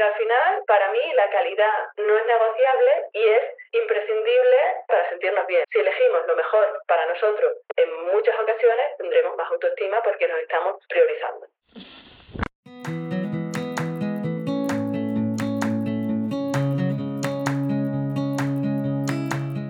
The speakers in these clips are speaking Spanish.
Pero al final, para mí, la calidad no es negociable y es imprescindible para sentirnos bien. Si elegimos lo mejor para nosotros, en muchas ocasiones tendremos más autoestima porque nos estamos priorizando.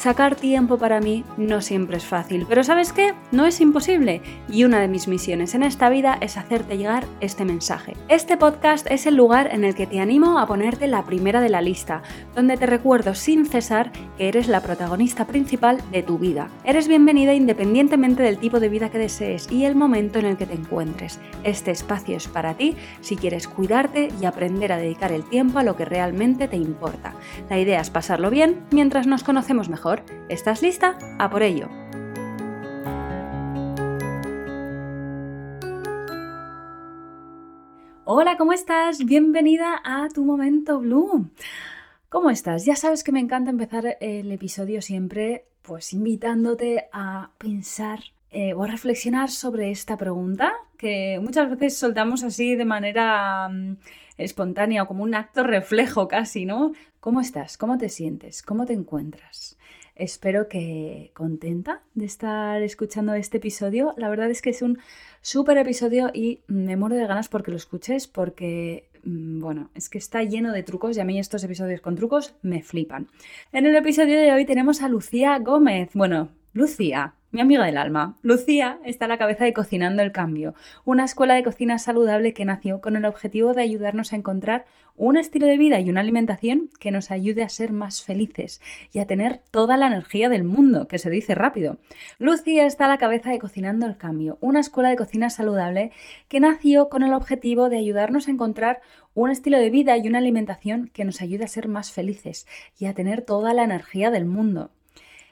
Sacar tiempo para mí no siempre es fácil, pero ¿sabes qué? No es imposible y una de mis misiones en esta vida es hacerte llegar este mensaje. Este podcast es el lugar en el que te animo a ponerte la primera de la lista, donde te recuerdo sin cesar que eres la protagonista principal de tu vida. Eres bienvenida independientemente del tipo de vida que desees y el momento en el que te encuentres. Este espacio es para ti si quieres cuidarte y aprender a dedicar el tiempo a lo que realmente te importa. La idea es pasarlo bien mientras nos conocemos mejor ¿Estás lista? A por ello. Hola, ¿cómo estás? Bienvenida a tu momento Blue. ¿Cómo estás? Ya sabes que me encanta empezar el episodio siempre pues invitándote a pensar eh, o a reflexionar sobre esta pregunta que muchas veces soltamos así de manera mm, espontánea o como un acto reflejo casi, ¿no? ¿Cómo estás? ¿Cómo te sientes? ¿Cómo te encuentras? Espero que contenta de estar escuchando este episodio. La verdad es que es un súper episodio y me muero de ganas porque lo escuches porque, mm, bueno, es que está lleno de trucos y a mí estos episodios con trucos me flipan. En el episodio de hoy tenemos a Lucía Gómez. Bueno, Lucía, mi amiga del alma, Lucía, está a la cabeza de Cocinando el Cambio, una escuela de cocina saludable que nació con el objetivo de ayudarnos a encontrar un estilo de vida y una alimentación que nos ayude a ser más felices y a tener toda la energía del mundo, que se dice rápido. Lucía está a la cabeza de Cocinando el Cambio, una escuela de cocina saludable que nació con el objetivo de ayudarnos a encontrar un estilo de vida y una alimentación que nos ayude a ser más felices y a tener toda la energía del mundo.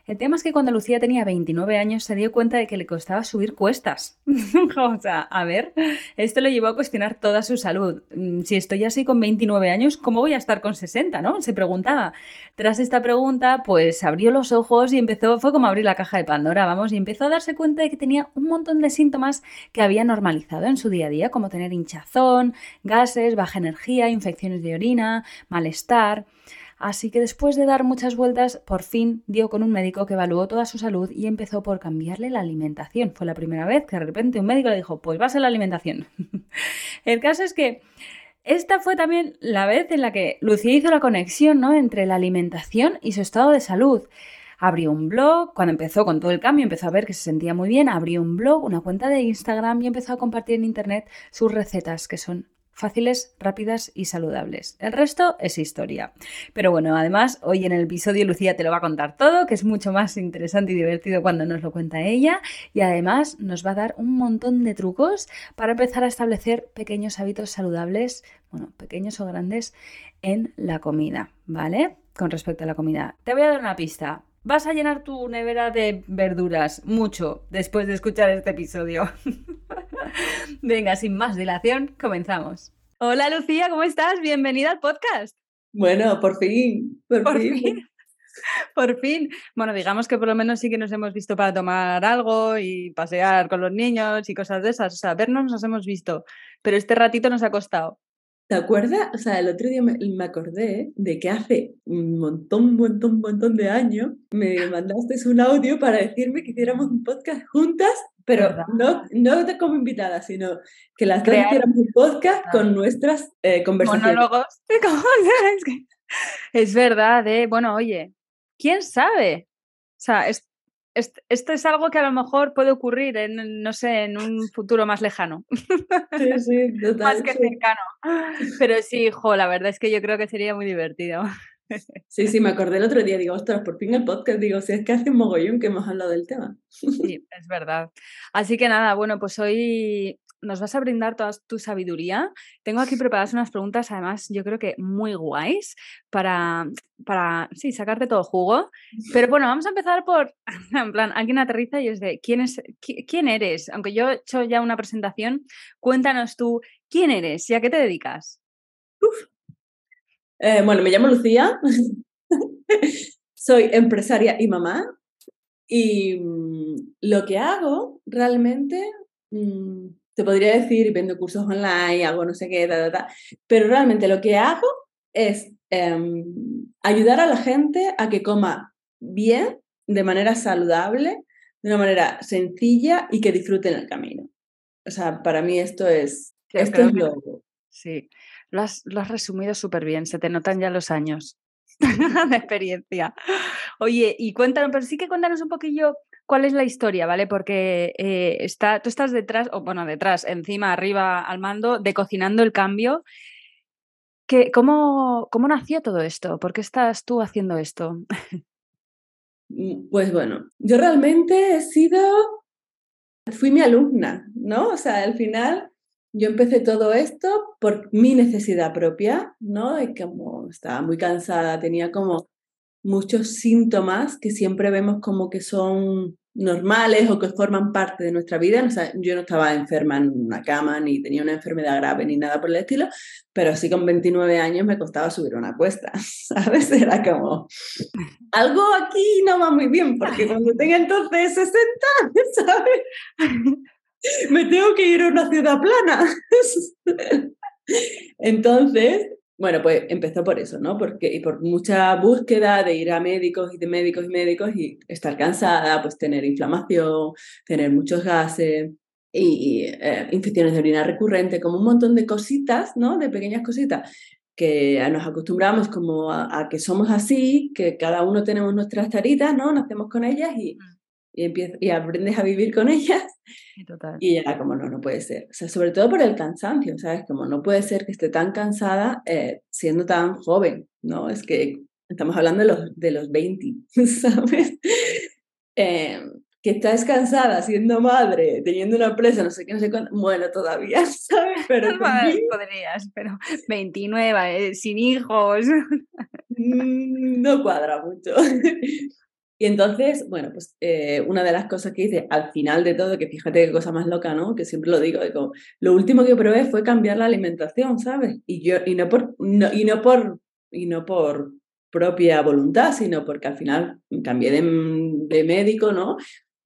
El tema es que cuando Lucía tenía 29 años se dio cuenta de que le costaba subir cuestas. o sea, a ver, esto le llevó a cuestionar toda su salud. Mm, si estoy así con 29 años, ¿cómo voy a estar con 60? ¿No? Se preguntaba. Tras esta pregunta, pues abrió los ojos y empezó, fue como abrir la caja de Pandora, vamos, y empezó a darse cuenta de que tenía un montón de síntomas que había normalizado en su día a día, como tener hinchazón, gases, baja energía, infecciones de orina, malestar. Así que después de dar muchas vueltas, por fin dio con un médico que evaluó toda su salud y empezó por cambiarle la alimentación. Fue la primera vez que de repente un médico le dijo, pues vas a la alimentación. El caso es que esta fue también la vez en la que Lucía hizo la conexión ¿no? entre la alimentación y su estado de salud. Abrió un blog, cuando empezó con todo el cambio, empezó a ver que se sentía muy bien, abrió un blog, una cuenta de Instagram y empezó a compartir en Internet sus recetas, que son fáciles, rápidas y saludables. El resto es historia. Pero bueno, además, hoy en el episodio Lucía te lo va a contar todo, que es mucho más interesante y divertido cuando nos lo cuenta ella. Y además nos va a dar un montón de trucos para empezar a establecer pequeños hábitos saludables, bueno, pequeños o grandes, en la comida, ¿vale? Con respecto a la comida. Te voy a dar una pista. Vas a llenar tu nevera de verduras mucho después de escuchar este episodio. Venga, sin más dilación, comenzamos. Hola Lucía, ¿cómo estás? Bienvenida al podcast. Bueno, por fin, por, fin. Por fin. Bueno, digamos que por lo menos sí que nos hemos visto para tomar algo y pasear con los niños y cosas de esas. O sea, vernos nos hemos visto, pero este ratito nos ha costado. ¿Te acuerdas? O sea, el otro día me, acordé de que hace un montón, un montón, un montón de años me mandaste un audio para decirme que hiciéramos un podcast juntas, pero no, no como invitada, sino que las dos hiciéramos un podcast con nuestras eh, conversaciones. Monólogos. Es verdad, ¿eh? Bueno, oye, ¿quién sabe? O sea, es, esto es algo que a lo mejor puede ocurrir en, no sé, en un futuro más lejano. Sí, sí, total, más que cercano. Pero sí, hijo, la verdad es que yo creo que sería muy divertido. Sí, sí, me acordé el otro día, digo, ostras, por fin el podcast, digo, si es que hace un mogollón que hemos hablado del tema. Sí, es verdad. Así que nada, bueno, pues hoy nos vas a brindar toda tu sabiduría. Tengo aquí preparadas unas preguntas, además, yo creo que muy guays para, para sí, sacarte todo jugo. Pero bueno, vamos a empezar por, en plan, alguien aterriza y es de, ¿quién, es, quién eres? Aunque yo he hecho ya una presentación, cuéntanos tú, ¿quién eres y a qué te dedicas? Eh, bueno, me llamo Lucía, soy empresaria y mamá. Y mm, lo que hago realmente, mm, te podría decir, vendo cursos online, hago no sé qué, pero realmente lo que hago es em, ayudar a la gente a que coma bien, de manera saludable, de una manera sencilla y que disfruten el camino. O sea, para mí esto es, esto es lo... Sí, lo has, lo has resumido súper bien, se te notan ya los años de experiencia. Oye, y cuéntanos, pero sí que cuéntanos un poquillo cuál es la historia, ¿vale? Porque eh, tú estás detrás, o bueno, detrás, encima, arriba, al mando, de Cocinando el Cambio. ¿Qué, cómo, ¿Cómo nació todo esto? ¿Por qué estás tú haciendo esto? Mm, pues bueno, yo realmente he sido, fui mi alumna, ¿no? O sea, al final yo empecé todo esto por mi necesidad propia, ¿no? Y como estaba muy cansada, tenía como muchos síntomas que siempre vemos como que son normales o que forman parte de nuestra vida. Yo no estaba enferma en una cama, ni tenía una enfermedad grave, ni nada por el estilo, pero sí con 29 años me costaba subir una cuesta, ¿sabes? Era como, algo aquí no va muy bien, porque cuando tenga entonces 60, ¿sabes? me tengo que ir a una ciudad plana. Entonces, bueno, pues empezó por eso, ¿no? Porque, y por mucha búsqueda de ir a médicos y de médicos y médicos y estar cansada, pues tener inflamación, tener muchos gases y, eh, infecciones de orina recurrente, como un montón de cositas, ¿no? De pequeñas cositas que nos acostumbramos como a, a, que somos así, que cada uno tenemos nuestras taritas, ¿no? Nacemos con ellas y, mm y, y aprendes a vivir con ellas. Y ya como no, no puede ser. O sea, sobre todo por el cansancio, ¿sabes? Como no puede ser que esté tan cansada eh, siendo tan joven, ¿no? Es que estamos hablando de los, de los 20, ¿sabes? Eh, que estás cansada siendo madre, teniendo una empresa, no sé qué, no sé cuánto, bueno, todavía, ¿sabes? Pero podrías, pero 29, eh, sin hijos. Mm, no cuadra mucho. Y entonces, bueno, pues eh, una de las cosas que hice al final de todo, que fíjate qué cosa más loca, ¿no? Que siempre lo digo, digo, lo último que probé fue cambiar la alimentación, ¿sabes? Y yo, y no por, no, y no por, y no por propia voluntad, sino porque al final cambié de, de médico, ¿no?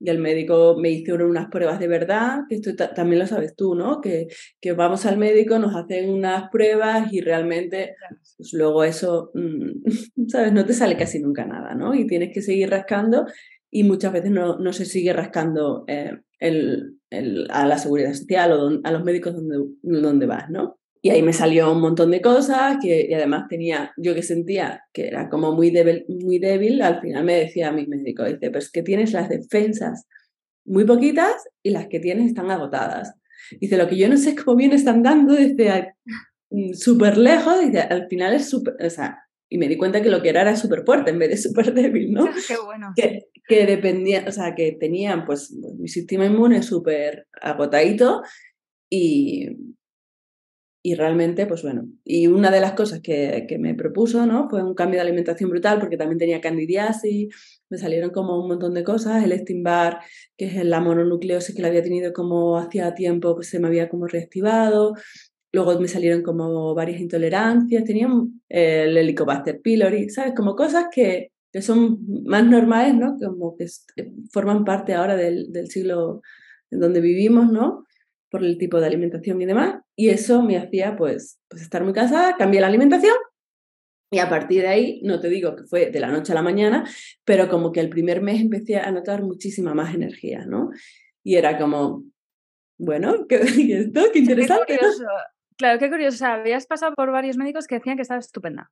Y el médico me hizo unas pruebas de verdad, que esto también lo sabes tú, ¿no? Que, que vamos al médico, nos hacen unas pruebas y realmente pues luego eso, mm, ¿sabes? No te sale casi nunca nada, ¿no? Y tienes que seguir rascando y muchas veces no, no se sigue rascando eh, el, el, a la seguridad social o a los médicos donde, donde vas, ¿no? Y ahí me salió un montón de cosas que y además tenía, yo que sentía que era como muy débil, muy débil, al final me decía a mi médico, dice, pero es que tienes las defensas muy poquitas y las que tienes están agotadas. Dice, lo que yo no sé es cómo bien están dando desde mm, súper lejos, dice, al final es súper, o sea, y me di cuenta que lo que era era súper fuerte en vez de súper débil, ¿no? Qué bueno. Que, que dependía, o sea, que tenían pues mi sistema inmune súper agotadito y, y realmente, pues bueno, y una de las cosas que, que, me propuso, ¿no? Fue un cambio de alimentación brutal porque también tenía candidiasis, me salieron como un montón de cosas, el Stimbar, que es la mononucleosis que la había tenido como hacía tiempo, pues se me había como reactivado, luego me salieron como varias intolerancias, tenía eh, el Helicobacter pylori, ¿sabes? Como cosas que, que son más normales, ¿no? Como que forman parte ahora del, del siglo en donde vivimos, ¿no? Por el tipo de alimentación y demás. Y eso me hacía pues, pues estar muy cansada, cambié la alimentación y a partir de ahí, no te digo que fue de la noche a la mañana, pero como que el primer mes empecé a notar muchísima más energía, ¿no? Y era como, bueno, ¿qué, esto? Qué interesante. Claro, qué curioso. habías pasado por varios médicos que decían que estabas estupenda.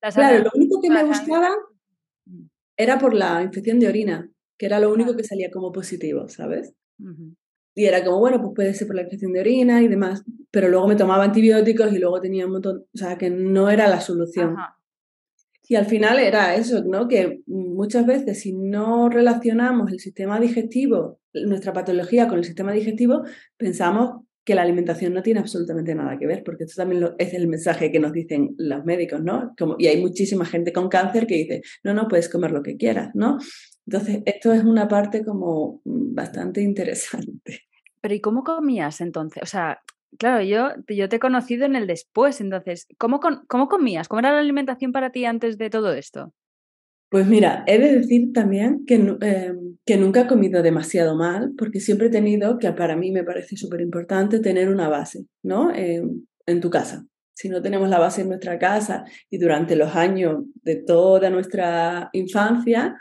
claro, lo único que me gustaba mm. era por la infección de orina, que era lo único que salía como positivo, ¿sabes? Y era como, bueno, pues puede ser por la infección de orina y demás, pero luego me tomaba antibióticos y luego tenía un montón, o sea, que no era la solución. Y al final era eso, ¿no? Que muchas veces si no relacionamos el sistema digestivo, nuestra patología con el sistema digestivo, pensamos que la alimentación no tiene absolutamente nada que ver, porque esto también es el mensaje que nos dicen los médicos, ¿no? Como, y hay muchísima gente con cáncer que dice, no, no, puedes comer lo que quieras, ¿no? Entonces, esto es una parte como bastante interesante. Pero ¿y cómo comías entonces? O sea, claro, yo, yo te he conocido en el después, entonces, ¿cómo, ¿cómo comías? ¿Cómo era la alimentación para ti antes de todo esto? Pues mira, he de decir también que, em, que nunca he comido demasiado mal, porque siempre he tenido, que para mí me parece súper importante, tener una base, ¿no? En, en tu casa. Si no tenemos la base en nuestra casa y durante los años de toda nuestra infancia,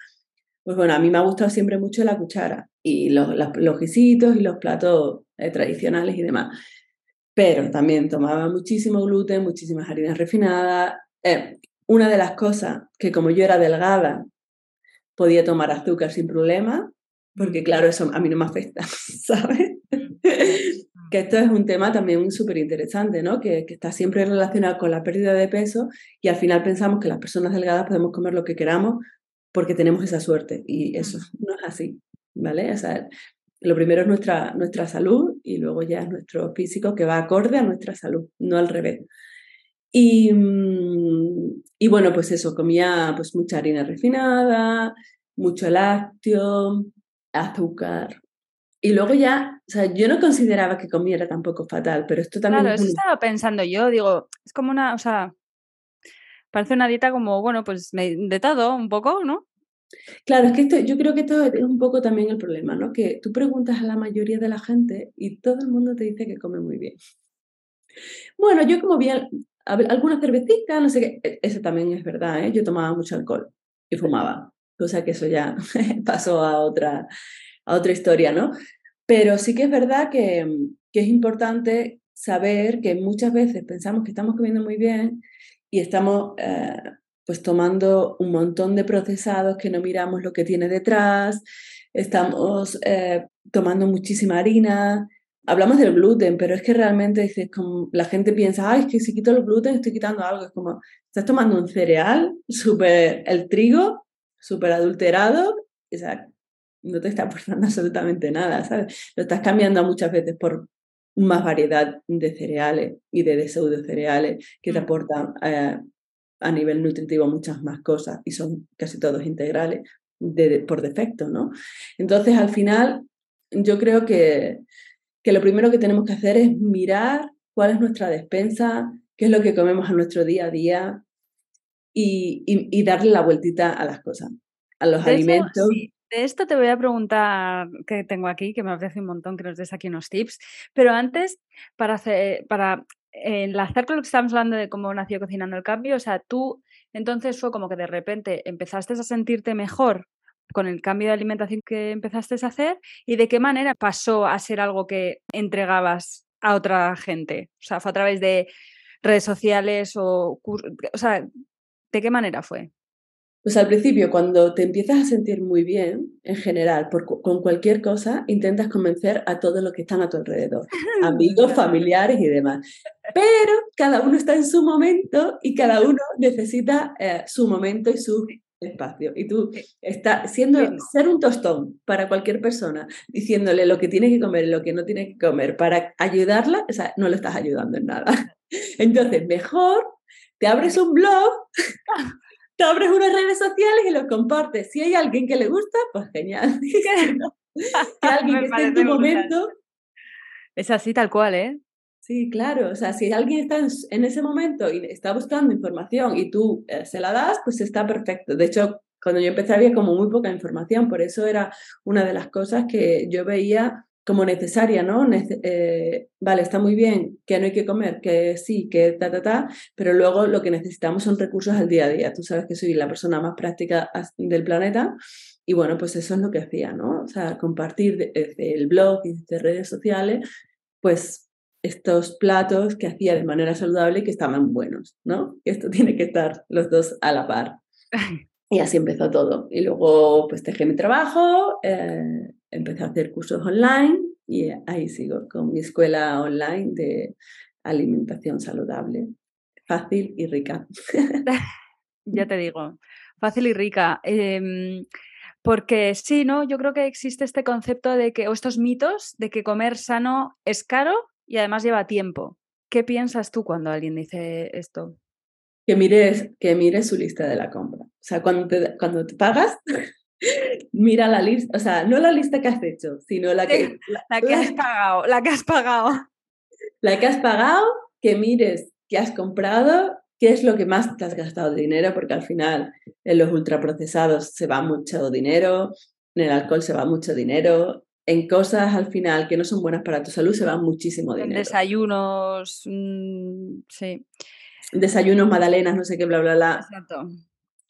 pues bueno, a mí me ha gustado siempre mucho la cuchara y los, guisitos y los platos eh, tradicionales y demás. Pero también tomaba muchísimo gluten, muchísimas harinas refinadas. Eh, una de las cosas que como yo era delgada, podía tomar azúcar sin problema, porque claro, eso a mí no me afecta, ¿sabes? que esto es un tema también súper interesante, ¿no? Que, que, está siempre relacionado con la pérdida de peso y al final pensamos que las personas delgadas podemos comer lo que queramos porque tenemos esa suerte y eso no es así, ¿vale? O sea, lo primero es nuestra, nuestra salud y luego ya es nuestro físico que va acorde a nuestra salud, no al revés. Y, mm, y bueno, pues eso, comía pues mucha harina refinada, mucho lácteo, azúcar. Y luego ya, o sea, yo no consideraba que comiera tampoco fatal, pero esto también... Claro, eso estaba pensando yo, digo, es como una, o sea, parece una dieta como, bueno, pues de todo un poco, ¿no? Claro, es que esto, yo creo que esto es un poco también el problema, ¿no? Que tú preguntas a la mayoría de la gente y todo el mundo te dice que come muy bien. Bueno, yo como bien, alguna cervecita, no sé qué, e, eso también es verdad, ¿eh? yo tomaba mucho alcohol y fumaba, cosa que eso ya pasó a otra, a otra historia, ¿no? Pero sí que es verdad que, que es importante saber que muchas veces pensamos que estamos comiendo muy bien y estamos eh, pues tomando un montón de procesados que no miramos lo que tiene detrás, estamos eh, tomando muchísima harina, hablamos del gluten, pero es que realmente dices, como la gente piensa, ay, es que si quito el gluten estoy quitando algo. Es como, estás tomando un cereal, súper, el trigo, súper adulterado, o sea, no te está aportando absolutamente nada, ¿sabes? Lo estás cambiando muchas veces por más variedad de cereales y de, pseudo cereales que te mm. aportan eh, a nivel nutritivo muchas más cosas y son casi todos integrales por defecto, ¿no? Entonces, al final, yo creo que, que lo primero que tenemos que hacer es mirar cuál es nuestra despensa, qué es lo que comemos a nuestro día a día y, y, darle la vueltita a las cosas, a los alimentos. De esto te voy a preguntar que tengo aquí, que me apetece un montón que nos des aquí unos tips, pero antes, para, hacer, para enlazar con lo que estamos hablando de cómo nació Cocinando el Cambio, o sea, tú entonces fue como que de repente empezaste a sentirte mejor con el cambio de alimentación que empezaste a hacer y de qué manera pasó a ser algo que entregabas a otra gente. O sea, fue a través de redes sociales o... O sea, ¿de qué manera fue? Pues al principio, cuando te empiezas a sentir muy bien, en general, con cualquier cosa, intentas convencer a todos los que están a tu alrededor, amigos, familiares y demás. Pero cada uno está en su momento y cada uno necesita eh, su momento y su espacio. Y tú estás siendo ser un tostón para cualquier persona, diciéndole lo que tiene que comer y lo que no tiene que comer para ayudarla, o sea, no le estás ayudando en nada. Entonces, mejor te abres un blog, te abres unas redes sociales y lo compartes. Si hay alguien que le gusta, pues genial. que alguien que esté en tu momento. Es así tal cual, ¿eh? Sí, claro. O sea, si alguien está en, ese momento y está buscando información y tú eh, se la das, pues está perfecto. De hecho, cuando yo empecé había como muy poca información, por eso era una de las cosas que yo veía como necesaria, ¿no? Eh, vale, está muy bien que no hay que comer, que sí, que ta, ta, ta, pero luego lo que necesitamos son recursos al día a día. Tú sabes que soy la persona más práctica del planeta y bueno, pues eso es lo que hacía, ¿no? O sea, compartir desde el blog y desde redes sociales, pues estos platos que hacía de manera saludable y que estaban buenos, ¿no? Esto tiene que estar los dos a la par. Y así empezó todo. Y luego pues dejé mi trabajo, eh, empecé a hacer cursos online y ahí sigo con mi escuela online de alimentación saludable, fácil y rica. ya te digo, fácil y rica. Em, porque sí, ¿no? Yo creo que existe este concepto de que, o estos mitos de que comer sano es caro y además lleva tiempo. ¿Qué piensas tú cuando alguien dice esto? Que mires, que mires su lista de la compra. O sea, cuando te, cuando te pagas, mira la lista, o sea, no la lista que has hecho, sino la que... la, que has pagado, la que has pagado. La que has pagado, que mires qué has comprado, qué es lo que más te has gastado de dinero, porque al final en los ultraprocesados se va mucho dinero, en el alcohol se va mucho dinero, en cosas al final que no son buenas para tu salud se va muchísimo dinero. En desayunos, mm, sí. Desayunos, magdalenas, no sé qué, bla, bla, bla. Exacto.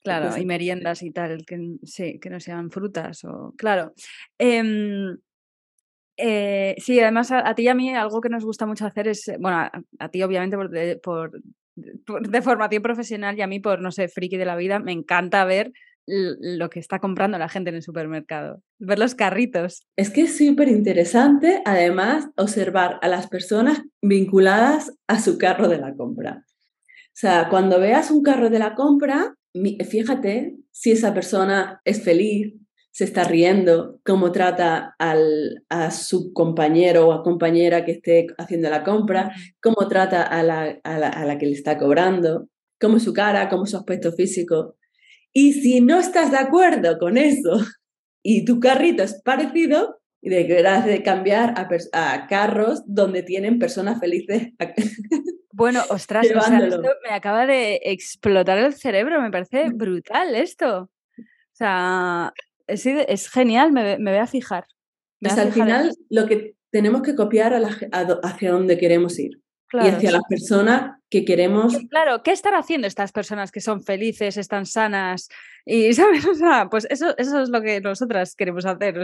Claro, y meriendas y tal, que sí, que no sean frutas o. Claro. Em, eh, sí, además a, ti y a mí algo que nos gusta mucho hacer es, bueno, a, ti obviamente por de, formación profesional y a mí por, no sé, friki de la vida, me encanta ver lo que está comprando la gente en el supermercado, ver los carritos. Es que es súper interesante, además, observar a las personas vinculadas a su carro de la compra. O sea, cuando veas un carro de la compra, fíjate si esa persona es feliz, se está riendo, cómo trata al, a su compañero o a compañera que esté haciendo la compra, cómo trata a la, a la, a la que le está cobrando, cómo es su cara, cómo es su aspecto físico. Y si no estás de acuerdo con eso y tu carrito es parecido, deberás de cambiar a, a carros donde tienen personas felices. Bueno, ostras, o sea, esto me acaba de explotar el cerebro, me parece brutal esto. O sea, es, es genial, me, me, voy a fijar. pues al final lo que tenemos que copiar a hacia donde queremos ir y hacia las personas que queremos. Claro, ¿qué están haciendo estas personas que son felices, están sanas? Y, ¿sabes? O sea, pues eso, eso es lo que nosotras queremos hacer.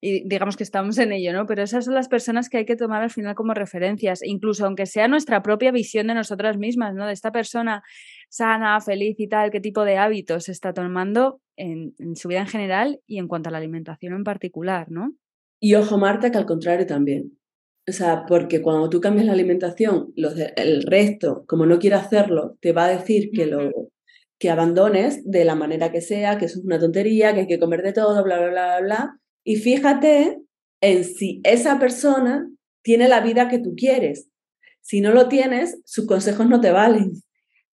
Y, digamos que estamos en ello, ¿no? Pero esas son las personas que hay que tomar al final como referencias, incluso aunque sea nuestra propia visión de nosotras mismas, ¿no? De esta persona sana, feliz y tal, qué tipo de hábitos está tomando en, en su vida en general y en cuanto a la alimentación en particular, ¿no? Y ojo, Marta, que al contrario también. O sea, porque cuando tú cambias la alimentación, los el resto, como no quiere hacerlo, te va a decir que lo que abandones de la manera que sea, que eso es una tontería, que hay que comer de todo, bla, bla, bla, bla. Y fíjate en si esa persona tiene la vida que tú quieres. Si no lo tienes, sus consejos no te valen.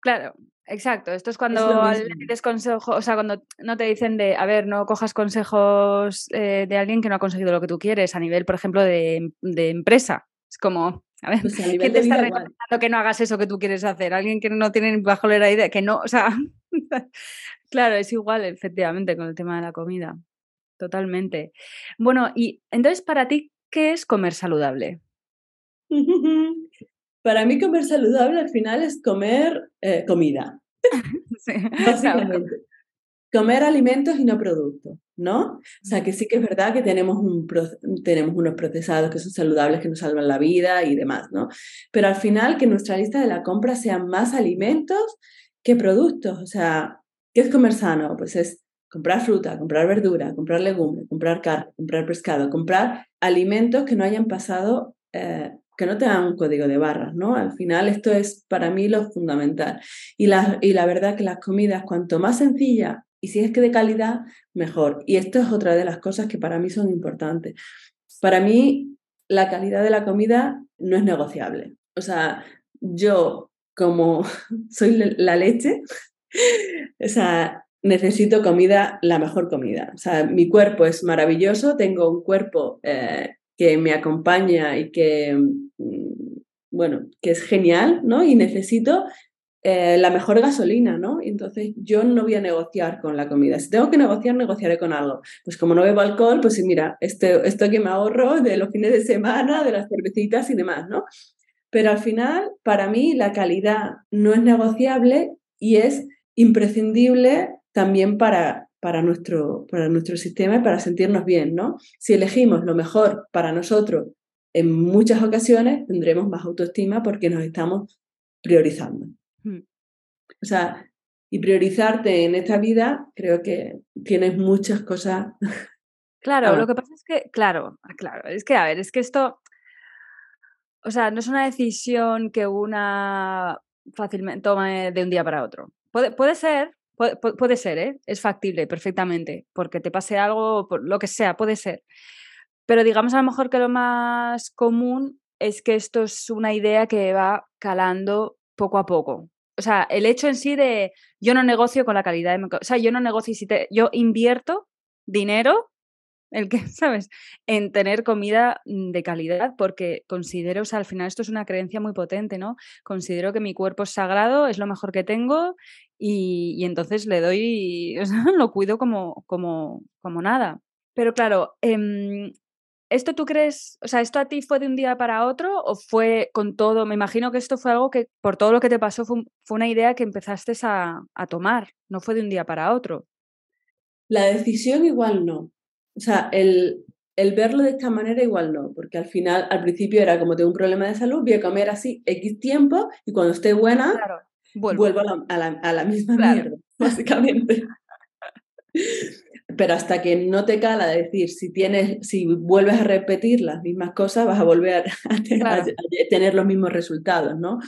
Claro, Exacto, esto es cuando es consejo, o sea, cuando no te dicen de, a ver, no cojas consejos eh, de alguien que no ha conseguido lo que tú quieres a nivel, por ejemplo, de, empresa. Es como, a ver, pues ¿quién te está recomendando que no hagas eso que tú quieres hacer? Alguien que no tiene ni bajo la idea, que no, o sea, claro, es igual, efectivamente, con el tema de la comida. Totalmente. Bueno, y entonces, para ti, ¿qué es comer saludable? Para mí comer saludable al final es comer eh, comida. Sí, Básicamente. Comer alimentos y no productos, ¿no? O sea, que sí que es verdad que tenemos, un, tenemos unos procesados que son saludables, que nos salvan la vida y demás, ¿no? Pero al final que nuestra lista de la compra sean más alimentos que productos. O sea, ¿qué es comer sano? Pues es comprar fruta, comprar verdura, comprar legumbres, comprar carne, comprar pescado, comprar alimentos que no hayan pasado eh, que no tengan un código de barras, ¿no? Al final esto es para mí lo fundamental. Y la, y la verdad que las comidas, cuanto más sencillas y si es que de calidad, mejor. Y esto es otra de las cosas que para mí son importantes. Para mí, la calidad de la comida no es negociable. O sea, yo como soy la leche, o sea, necesito comida, la mejor comida. O sea, mi cuerpo es maravilloso, tengo un cuerpo eh, que me acompaña y que, mm, bueno, que es genial, ¿no? Y necesito eh, la mejor gasolina, ¿no? Entonces yo no voy a negociar con la comida. Si tengo que negociar, negociaré con algo. Pues como no bebo alcohol, pues mira, este, esto que me ahorro de los fines de semana, de las cervecitas y demás, ¿no? Pero al final, para mí, la calidad no es negociable y es imprescindible también para, para nuestro, para nuestro sistema y para sentirnos bien, ¿no? Si elegimos lo mejor para nosotros en muchas ocasiones, tendremos más autoestima porque nos estamos priorizando. Hmm. O sea, y priorizarte en esta vida, creo que tienes muchas cosas. Claro, lo que pasa es que, claro, claro, es que, a ver, es que esto, o sea, no es una decisión que una fácilmente tome de un día para otro. Puede, puede ser, Puede, ser, ¿eh? Es factible perfectamente, porque te pase algo, por lo que sea, puede ser. Pero digamos a lo mejor que lo más común es que esto es una idea que va calando poco a poco. O sea, el hecho en sí de yo no negocio con la calidad de O sea, yo no negocio si te, yo invierto dinero el que, ¿sabes? En tener comida mm, de calidad, porque considero, o sea, al final esto es una creencia muy potente, ¿no? Considero que mi cuerpo es sagrado, es lo mejor que tengo y, entonces le doy, lo cuido como, como, como nada. Pero claro, em, ¿esto tú crees, o sea, esto a ti fue de un día para otro o fue con todo? Me imagino que esto fue algo que, por todo lo que te pasó, fue, fue una idea que empezaste a, a tomar, no fue de un día para otro. La decisión igual no. O sea, el, el verlo de esta manera igual no, porque al final, al principio era como tengo un problema de salud, voy a comer así X tiempo y cuando esté buena, vuelvo, a, la, misma mierda, básicamente. Pero hasta que no te cala decir, si tienes, si vuelves a repetir las mismas cosas, vas a volver a, tener los mismos resultados, ¿no?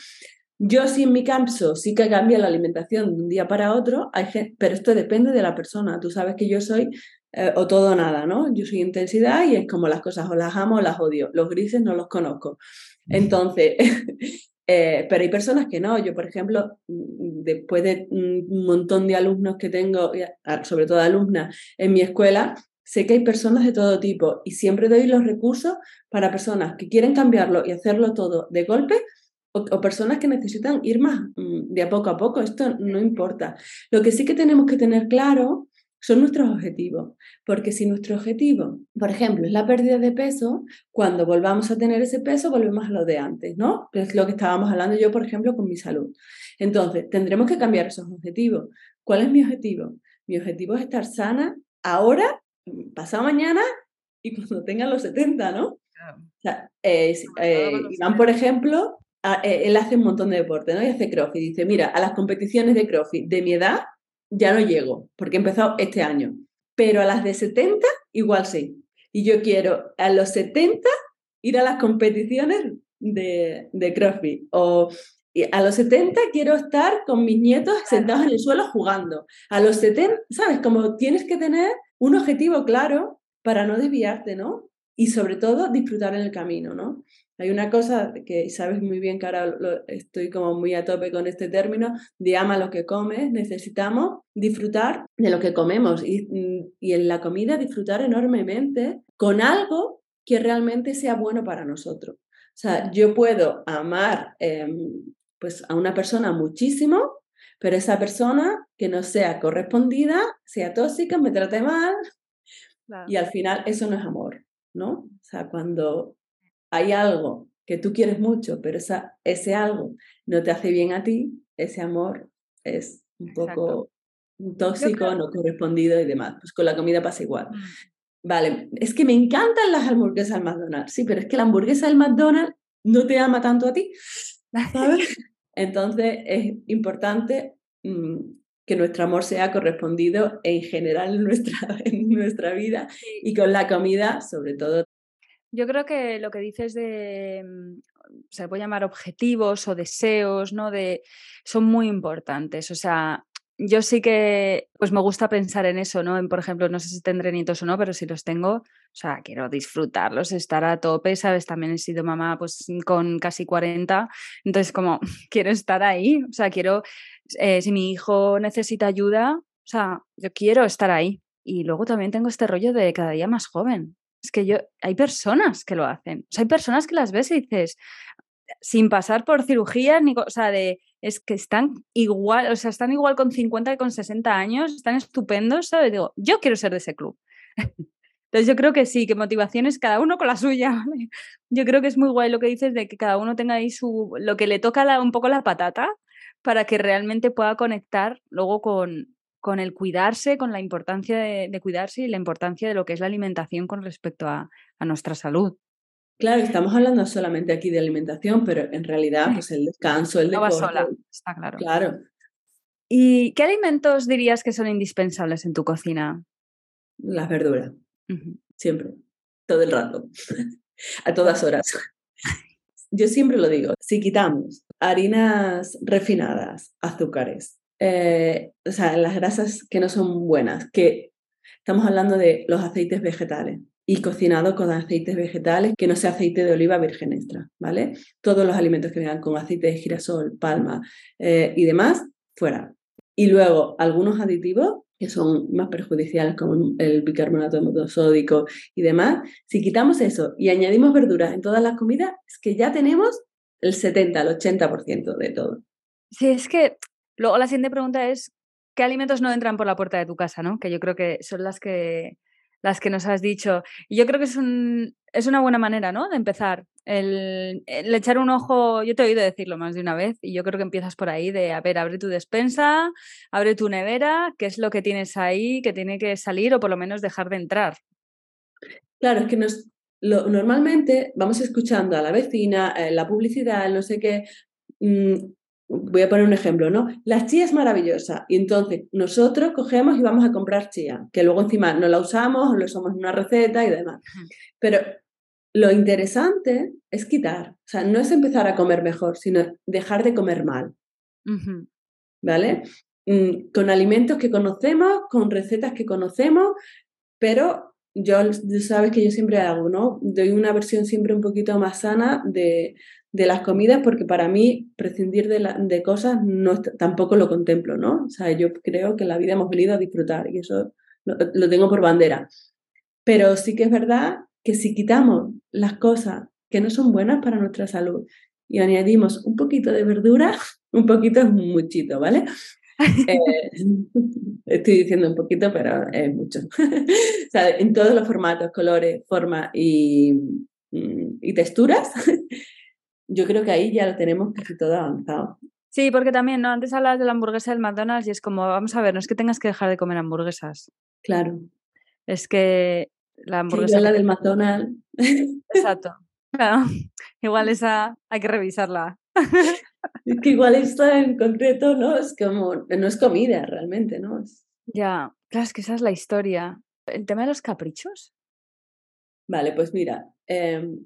Yo sí en mi caso sí que cambia la alimentación de un día para otro, hay pero esto depende de la persona. Tú sabes que yo soy eh, o todo o nada, ¿no? Yo soy intensidad y es como las cosas o las amo o las odio. Los grises no los conozco. Entonces, eh, pero hay personas que no. Yo, por ejemplo, mm, después de un montón de alumnos que tengo, sobre todo alumnas en mi escuela, sé que hay personas de todo tipo y siempre doy los recursos para personas que quieren cambiarlo y hacerlo todo de golpe o, personas que necesitan ir más mm, de a poco a poco. Esto no importa. Lo que sí que tenemos que tener claro son nuestros objetivos. Porque si nuestro objetivo, por ejemplo, es la pérdida de peso, cuando volvamos a tener ese peso, volvemos a lo de antes, ¿no? Es lo que estábamos hablando yo, por ejemplo, con mi salud. Entonces, tendremos que cambiar esos objetivos. ¿Cuál es mi objetivo? Mi objetivo es estar sana ahora, pasado mañana y cuando tenga los 70, ¿no? O sea, eh, eh, Iván, por ejemplo, eh, él hace un montón de deporte, ¿no? Y hace crossfit. Dice, mira, a las competiciones de crossfit de mi edad ya no llego, porque he empezado este año. Pero a las de 70, igual sí. Y yo quiero a los 70 ir a las competiciones de, de CrossFit. O a los 70 quiero estar con mis nietos sentados en el suelo jugando. A los 70, ¿sabes? Como tienes que tener un objetivo claro para no desviarte, ¿no? Y sobre todo disfrutar en el camino, ¿no? Hay una cosa que sabes muy bien que ahora estoy como muy a tope con este término, de ama lo que comes, necesitamos disfrutar de lo que comemos y, y en la comida disfrutar enormemente con algo que realmente sea bueno para nosotros. O sea, yo puedo amar em, pues a una persona muchísimo, pero esa persona que no sea correspondida, sea tóxica, me trate mal, y al final eso no es amor, ¿no? O sea, cuando hay algo que tú quieres mucho, pero esa, ese algo no te hace bien a ti, ese amor es un poco tóxico, no correspondido y demás. Pues con la comida pasa igual. Mm. Vale, es que me encantan las hamburguesas del McDonald's, sí, pero es que la hamburguesa del McDonald's no te ama tanto a ti, Entonces es importante mm, que nuestro amor sea correspondido en general en nuestra, en nuestra vida y con la comida, sobre todo, yo creo que lo que dices de, mm, se puede llamar objetivos o deseos, ¿no? De, son muy importantes. O sea, yo sí que, pues me gusta pensar en eso, ¿no? En, por ejemplo, no sé si tendré nietos o no, pero si los tengo, o sea, quiero disfrutarlos, estar a tope, ¿sabes? También he sido mamá, pues, con casi 40, entonces como, quiero estar ahí, o sea, quiero, eh, si mi hijo necesita ayuda, o sea, yo quiero estar ahí. Y luego también tengo este rollo de cada día más joven. Es que yo, hay personas que lo hacen. O sea, hay personas que las ves y dices, sin pasar por cirugía, ni, o sea, de, es que están igual, o sea, están igual con 50 que con 60 años, están estupendos, ¿sabes? Digo, yo quiero ser de ese club. Entonces yo creo que sí, que motivaciones cada uno con la suya. Yo creo que es muy guay lo que dices de que cada uno tenga ahí su, lo que le toca un poco la patata para que realmente pueda conectar luego con, con el cuidarse, con la importancia de, cuidarse y la importancia de lo que es la alimentación con respecto a, nuestra salud. Claro, estamos hablando solamente aquí de alimentación, pero en realidad, pues el descanso, el deporte. sola, está claro. Claro. ¿Y qué alimentos dirías que son indispensables en tu cocina? Las verduras. Siempre. Todo el rato. a todas horas. Yo siempre lo digo, si quitamos harinas refinadas, azúcares, eh, o sea, las grasas que no son buenas, que estamos hablando de los aceites vegetales. Y cocinado con aceites vegetales, que no sea aceite de oliva virgen extra, ¿vale? Todos los alimentos que vengan con aceite de girasol, palma eh, y demás, fuera. Y luego algunos aditivos que son más perjudiciales como el bicarbonato de monosódico y demás, si quitamos eso y añadimos verduras en todas las comidas, es que ya tenemos el 70, el 80% de todo. Sí, es que luego la siguiente pregunta es, ¿qué alimentos no entran por la puerta de tu casa? ¿no? Que yo creo que son las que las que nos has dicho. Y yo creo que es, un, es una buena manera, ¿no? De empezar. El, echar un ojo, yo te he oído decirlo más de una vez, y yo creo que empiezas por ahí de, a ver, abre tu despensa, abre tu nevera, qué es lo que tienes ahí que tiene que salir o por lo menos dejar de entrar. Claro, es que nos, lo, normalmente vamos escuchando a la vecina, eh, la publicidad, no sé qué, mm, voy a poner un ejemplo, ¿no? La chía es maravillosa y entonces nosotros cogemos y vamos a comprar chía, que luego encima no la usamos lo usamos en una receta y demás. Pero lo interesante es quitar, o sea, no es empezar a comer mejor, sino dejar de comer mal. ¿Vale? Mm, con alimentos que conocemos, con recetas que conocemos, pero yo, sabes que yo siempre hago, ¿no? Doy una versión siempre un poquito más sana de, de las comidas porque para mí prescindir de, de cosas no tampoco lo contemplo, ¿no? O sea, yo creo que la vida hemos venido a disfrutar y eso lo, lo tengo por bandera. Pero sí que es verdad que si quitamos las cosas que no son buenas para nuestra salud y añadimos un poquito de verdura, un poquito es muchito, ¿vale? Eh, estoy diciendo un poquito, pero es mucho. o sea, en todos los formatos, colores, formas y, mm, y texturas, yo creo que ahí ya lo tenemos casi todo avanzado. Sí, porque también, ¿no? Antes hablabas de la hamburguesa del McDonald's y es como, vamos a ver, no es que tengas que dejar de comer hamburguesas. Claro. Es que la hamburguesa. la del McDonald's. Exacto. Igual esa hay que revisarla. Es que igual esta en concreto, ¿no? Es como, no es comida realmente, ¿no? Ya, claro, es que esa es la historia. ¿El tema de los caprichos? Vale, pues mira, em,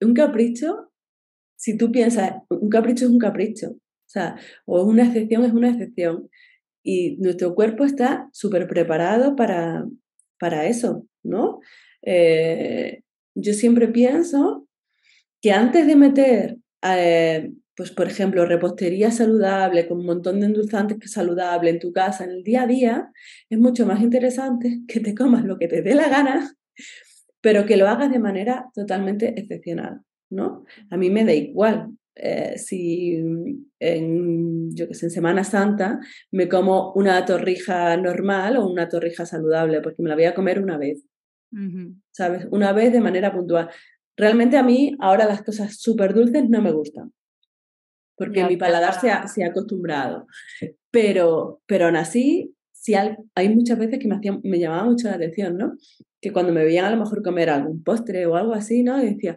un capricho si tú piensas, un capricho es un capricho, o una excepción es una excepción, y nuestro cuerpo está súper preparado para, para eso, ¿no? Eh, yo siempre pienso que antes de meter, eh, pues por ejemplo, repostería saludable con un montón de endulzantes saludable en tu casa en el día a día, es mucho más interesante que te comas lo que te dé la gana, pero que lo hagas de manera totalmente excepcional. ¿No? A mí me da igual. Eh, si en, yo que sé, en Semana Santa me como una torrija normal o una torrija saludable, porque me la voy a comer una vez, ¿sabes? Una vez de manera puntual. Realmente a mí ahora las cosas súper dulces no me gustan, porque mi paladar se ha, se ha, acostumbrado. Pero, pero aún así, si hay, hay muchas veces que me, hacía, me llamaba mucho la atención, ¿no? Que cuando me veían a lo mejor comer algún postre o algo así, ¿no? Y decía,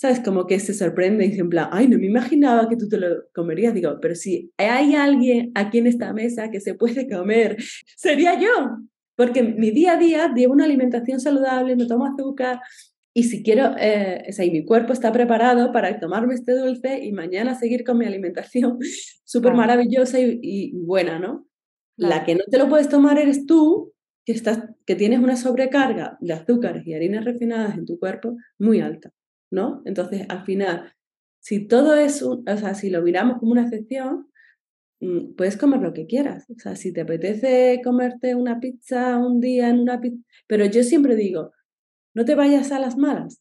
¿sabes? Como que se sorprende y dice en plan, ay, no me imaginaba que tú te lo comerías. Digo, pero si hay alguien aquí en esta mesa que se puede comer, sería yo. Porque mi día a día llevo una alimentación saludable, no tomo azúcar y si quiero, eh, o sea, y mi cuerpo está preparado para tomarme este dulce y mañana seguir con mi alimentación súper maravillosa y, buena, ¿no? La que no te lo puedes tomar eres tú, que, estás, que tienes una sobrecarga de azúcares y harinas refinadas en tu cuerpo muy alta. ¿No? Entonces, al final, si todo es, o sea, si lo miramos como una excepción, mm, puedes comer lo que quieras. O sea, si te apetece comerte una pizza un día en una pizza, pero yo siempre digo, no te vayas a las malas.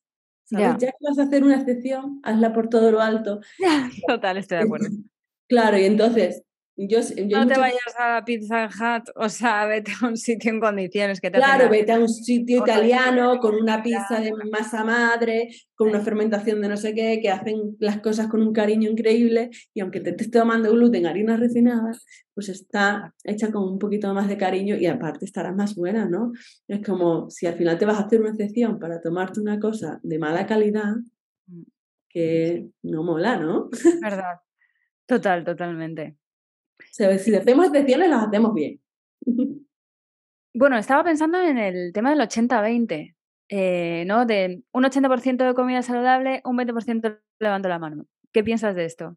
Ya que vas a hacer una excepción, hazla por todo lo alto. Total, estoy de acuerdo. Claro, y entonces no te vayas a la Pizza Hut, o sea, vete a un sitio en condiciones que te Claro, vete a un sitio italiano con una pizza de masa madre, con una fermentación de no sé qué, que hacen las cosas con un cariño increíble y aunque te estés tomando gluten, harinas refinadas, pues está hecha con un poquito más de cariño y aparte estará más buena, ¿no? Es como si al final te vas a hacer una excepción para tomarte una cosa de mala calidad, mm. que no mola, ¿no? Verdad. Total, totalmente si hacemos excepciones, las hacemos bien. Bueno, estaba pensando en el tema del 80-20, eh, ¿no? De un 80% de comida saludable, un 20% levanto la mano. ¿Qué piensas de esto?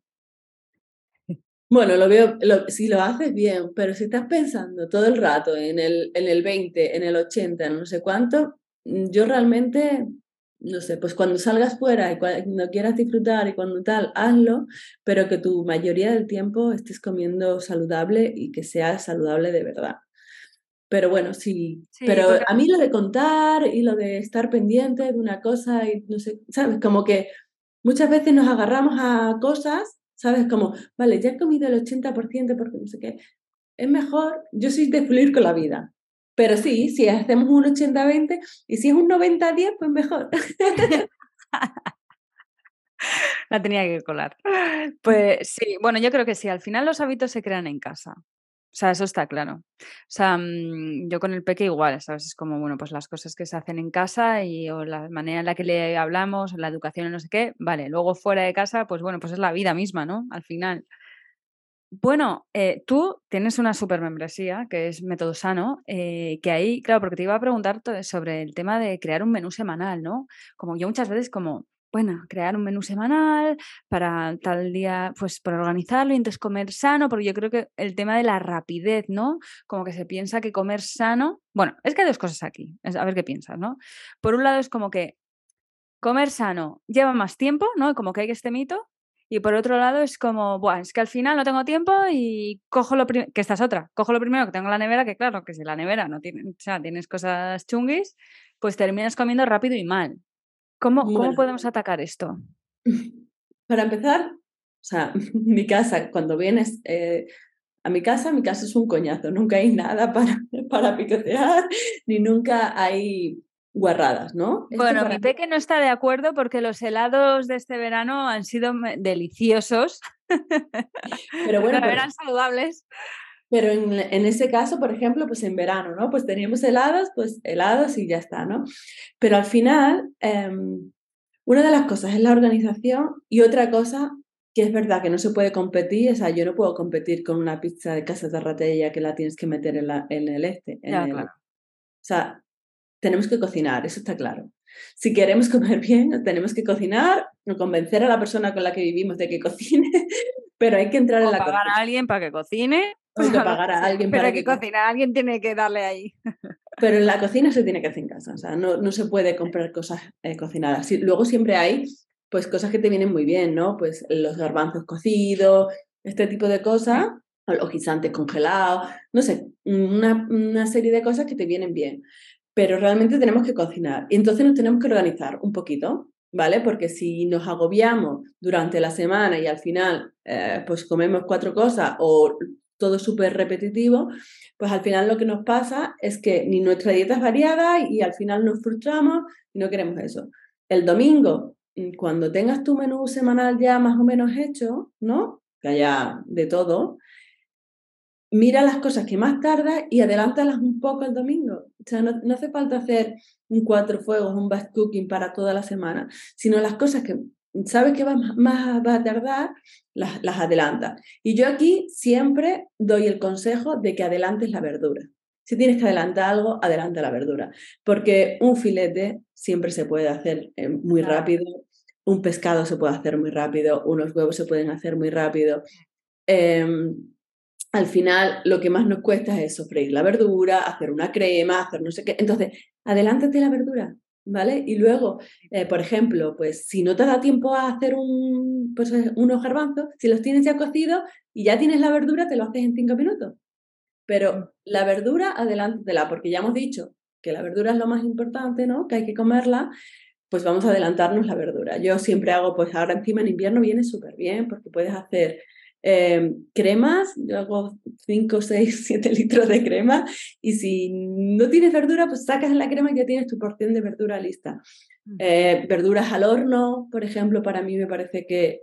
Bueno, lo veo, si lo haces bien, pero si estás pensando todo el rato en el, en el 20, en el 80, en no sé cuánto, mm, yo realmente, no sé, pues cuando salgas fuera y cuando quieras disfrutar y cuando tal, hazlo, pero que tu mayoría del tiempo estés comiendo saludable y que sea saludable de verdad. Pero bueno, sí, pero a mí lo de contar y lo de estar pendiente de una cosa y no sé, ¿sabes? Como que muchas veces nos agarramos a cosas, ¿sabes? Como, vale, ya he comido el 80% porque no sé qué. Es mejor, yo soy de fluir con la vida. Pero sí, si hacemos un 80-20 y si es un 90-10, pues mejor. La tenía que colar. Pues sí, bueno, yo creo que sí, al final los hábitos se crean en casa. O sea, eso está claro. O sea, mm, yo con el peque igual, ¿sabes? Es como, bueno, pues las cosas que se hacen en casa y o la manera en la que le hablamos, la educación, no sé qué, vale. Luego fuera de casa, pues bueno, pues es la vida misma, ¿no? Al final. Bueno, eh, tú tienes una super membresía que es Método Sano, eh, que ahí, claro, porque te iba a preguntar sobre el tema de crear un menú semanal, ¿no? Como yo muchas veces como, bueno, crear un menú semanal para tal día, pues para organizarlo y entonces comer sano, porque yo creo que el tema de la rapidez, ¿no? Como que se piensa que comer sano, bueno, es que hay dos cosas aquí, a ver qué piensas, ¿no? Por un lado es como que comer sano lleva más tiempo, ¿no? Como que hay este mito, y por otro lado es como, Buah, es que al final no tengo tiempo y cojo lo primero, que esta es otra, cojo lo primero que tengo en la nevera, que claro, que si la nevera no tiene, o sea, tienes cosas chunguis, pues terminas comiendo rápido y mal. ¿Cómo, ¿cómo podemos atacar esto? Para empezar, o sea, mi casa, cuando vienes eh, a mi casa, mi casa es un coñazo, nunca hay nada para, para picotear, ni nunca hay guarradas, ¿no? bueno, mi peque no está de acuerdo porque los helados de este verano han sido deliciosos. Pero bueno, eran saludables. Pero en, en, ese caso, por ejemplo, pues en verano, ¿no? Pues teníamos helados, pues helados y ya está, ¿no? Pero al final, em, una de las cosas es la organización y otra cosa que es verdad que no se puede competir, o sea, yo no puedo competir con una pizza de casa de ratella que la tienes que meter en, la, en el este. claro. O sea, tenemos que cocinar, eso está claro. Si queremos comer bien, tenemos que cocinar o convencer a la persona con la que vivimos de que cocine, pero hay que entrar en la pagar a alguien para que cocine. O que pagar a alguien pero para que, que alguien tiene que darle ahí. Pero en la cocina se tiene que hacer en casa, o sea, no, no se puede comprar cosas eh, cocinadas. luego siempre hay pues cosas que te vienen muy bien, ¿no? Pues los garbanzos cocidos, este tipo de cosas, o los guisantes congelados, no sé, una, una serie de cosas que te vienen bien pero realmente tenemos que cocinar. Y entonces nos tenemos que organizar un poquito, ¿vale? Porque si nos agobiamos durante la semana y al final eh, pues comemos cuatro cosas o todo súper repetitivo, pues al final lo que nos pasa es que ni nuestra dieta es variada y al final nos frustramos y no queremos eso. El domingo, mm, cuando tengas tu menú semanal ya más o menos hecho, ¿no? Que haya de todo, mira las cosas que más tardas y adelántalas un poco el domingo. O sea, no, hace falta hacer un cuatro fuegos, un batch cooking para toda la semana, sino las cosas que sabes que va, más va a tardar, las, las adelantas. Y yo aquí siempre doy el consejo de que adelantes la verdura. Si tienes que adelantar algo, adelanta la verdura. Porque un filete siempre se puede hacer eh, muy rápido, un pescado se puede hacer muy rápido, unos huevos se pueden hacer muy rápido. Em, al final lo que más nos cuesta es sofreír la verdura, hacer una crema, hacer no sé qué. Entonces, adelántate la verdura, ¿vale? Y luego, eh, por ejemplo, pues si no te da tiempo a hacer un, pues, unos garbanzos, si los tienes ya cocidos y ya tienes la verdura, te lo haces en cinco minutos. Pero la verdura, adelántatela, porque ya hemos dicho que la verdura es lo más importante, ¿no? Que hay que comerla, pues vamos a adelantarnos la verdura. Yo siempre hago, pues ahora encima en invierno viene súper bien, porque puedes hacer Em, cremas, yo hago 5, 6, 7 litros de crema y si no tienes verdura, pues sacas la crema y ya tienes tu porción de verdura lista. Eh, verduras al horno, por ejemplo, para mí me parece que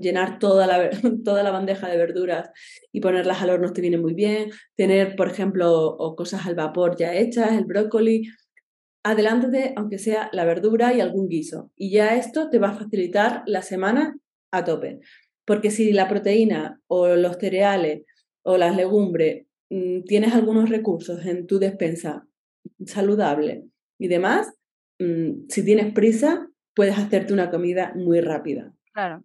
llenar toda la, toda la bandeja de verduras y ponerlas al horno te viene muy bien. Tener, por ejemplo, o cosas al vapor ya hechas, el brócoli. Adelántate, aunque sea la verdura y algún guiso. Y ya esto te va a facilitar la semana a tope. Porque si la proteína o los cereales o las legumbres mm, tienes algunos recursos en tu despensa saludable y demás, mm, si tienes prisa, puedes hacerte una comida muy rápida. Claro.